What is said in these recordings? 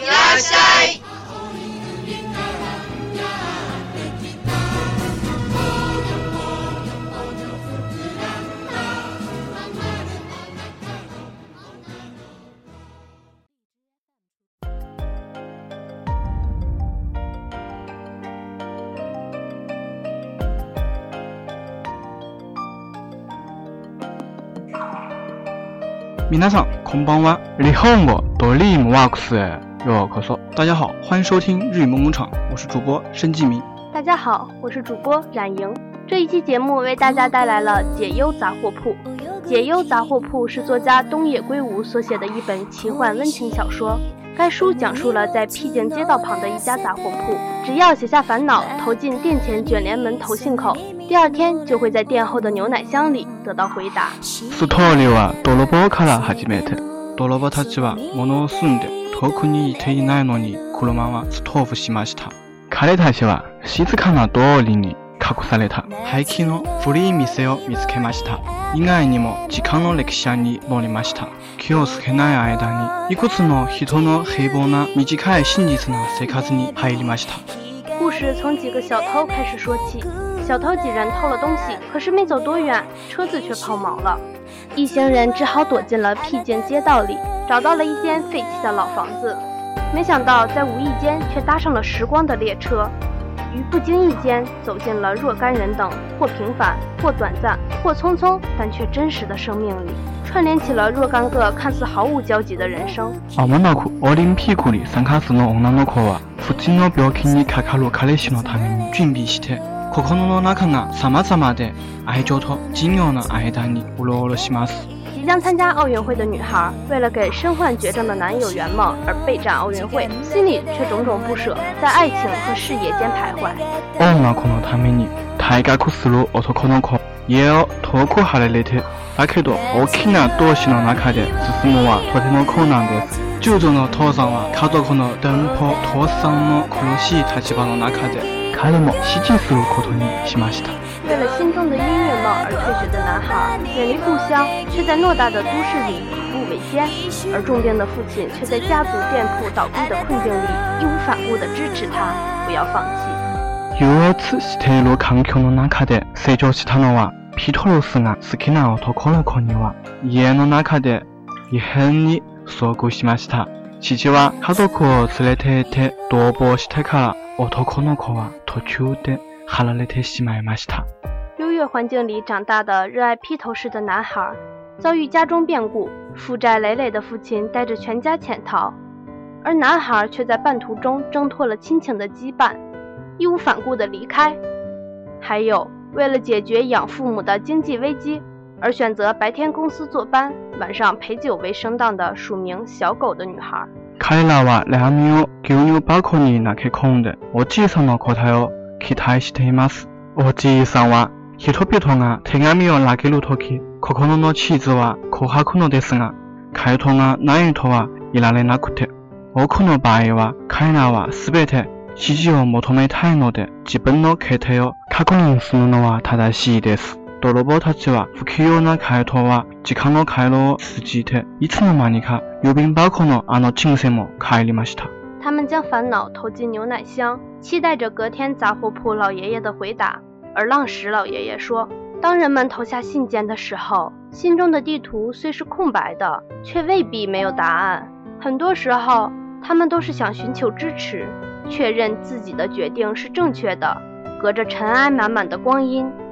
いらっしゃい皆さん、こんばんは。日本語ドリームワークス。又咳嗽。大家好，欢迎收听日语萌萌场，我是主播申纪明。大家好，我是主播冉莹。这一期节目为大家带来了《解忧杂货铺》。《解忧杂货铺》是作家东野圭吾所写的一本奇幻温情小说。该书讲述了在僻静街道旁的一家杂货铺，只要写下烦恼投进店前卷帘门投信口，第二天就会在店后的牛奶箱里得到回答。ストーリーはドロボカナハジメッ泥棒たちは物を住んで遠くにいていないのに車はストーブしました。彼たちは静かな通りに隠された廃棄の古い店を見つけました。以外にも時間の歴史に乗りました。気をつけない間にいくつの人の平凡な短い真実な生活に入りました。故事从几个小偷开始说起，小偷几人偷了东西，可是没走多远，车子却抛锚了。一行人只好躲进了僻静街道里，找到了一间废弃的老房子。没想到，在无意间却搭上了时光的列车，于不经意间走进了若干人等或平凡、或短暂、或匆匆，但却真实的生命里，串联起了若干个看似毫无交集的人生。即将参加奥运会的女孩，为了给身患绝症的男友圆梦而备战奥运会，心里却种种不舍，在爱情和事业间徘徊。哦，那可能太美丽，太该苦思路，我托可能苦。也要托苦下来那天，那克多我看了多西那那卡的，只是我话托他们可能的，就种诺头上话，看到可能灯泡托上了可能西台基为了心中的音乐梦而退学的男孩，远离故乡，却在偌大的都市里一步维艰；而重病的父亲却在家族店铺倒闭的困境里义无反顾地支持他，不要放弃。尤尔茨·特纳卡德·诺娃·皮托罗斯斯纳奥托科科尼娃·耶纳卡德·伊亨尼·索古西马西塔，卡多雷特·多波西特卡。优越环境里长大的热爱披头士的男孩，遭遇家中变故，负债累累的父亲带着全家潜逃，而男孩却在半途中挣脱了亲情的羁绊，义无反顾的离开。还有为了解决养父母的经济危机而选择白天公司坐班，晚上陪酒为生当的署名小狗的女孩。彼らは悩みを牛乳箱に投げ込んで、おじいさんの答えを期待しています。おじいさんは、人々が手紙を投げるとき、心の地図は琥珀のですが、回答がないとはいられなくて、多くの場合は彼らはすべて指示を求めたいので、自分の決定を確認するのは正しいです。多罗波塔奇娃、福克尤娜、凯托娃、吉康诺、凯罗斯吉特、伊兹诺、玛尼卡、阅兵宝可梦、阿诺、金克赛蒙、卡伊里、马西塔。他们将烦恼投进牛奶箱，期待着隔天杂货铺老爷爷的回答。而浪石老爷爷说，当人们投下信件的时候，心中的地图虽是空白的，却未必没有答案。很多时候，他们都是想寻求支持，确认自己的决定是正确的。隔着尘埃满满的光阴。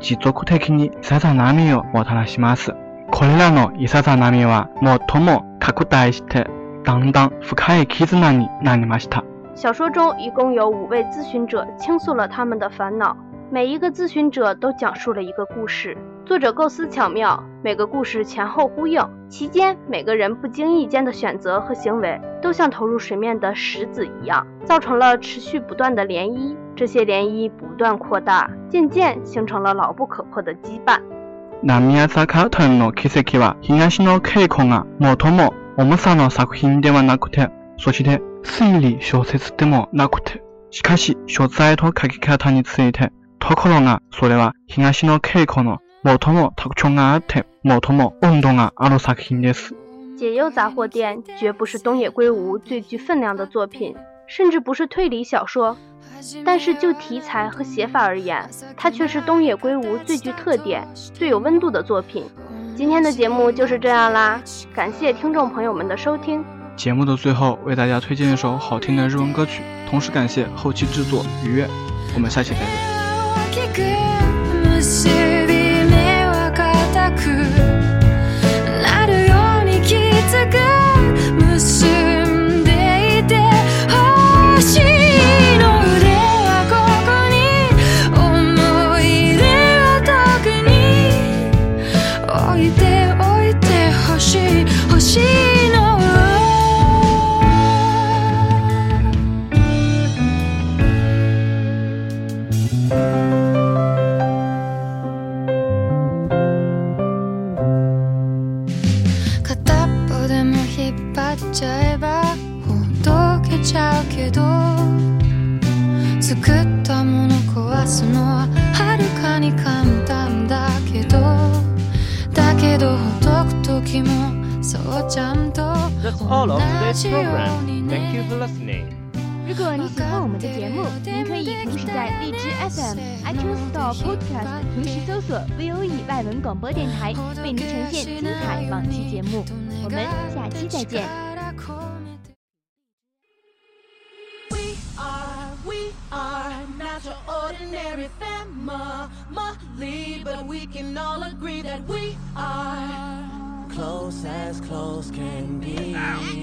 地質的に浅層波をもたらします。これらの浅層波はもも拡大して、だんだん深い地に馴染ました。小说中一共有五位咨询者倾诉了他们的烦恼，每一个咨询者都讲述了一个故事。作者构思巧妙，每个故事前后呼应，其间每个人不经意间的选择和行为，都像投入水面的石子一样，造成了持续不断的涟漪。这些涟漪不断扩大，渐渐形成了牢不可破的羁绊。南米ヤザカウト奇跡は東の軽空が最も重さの作品ではなくて、そして推理小説でもなくて、しかし小説へと書きついて、ところがそれは東の稽古の。解忧杂货店绝不是东野圭吾最具分量的作品，甚至不是推理小说。但是就题材和写法而言，它却是东野圭吾最具特点、最有温度的作品。今天的节目就是这样啦，感谢听众朋友们的收听。节目的最后，为大家推荐一首好听的日文歌曲，同时感谢后期制作愉悦。我们下期再见。しい如果你喜欢我们的节目，您可以同时在荔枝 FM、iTwo Store Podcast 同时搜索 V O E 外文广播电台，为您呈现精彩往期节目。我们下期再见。close as close can be. Ow.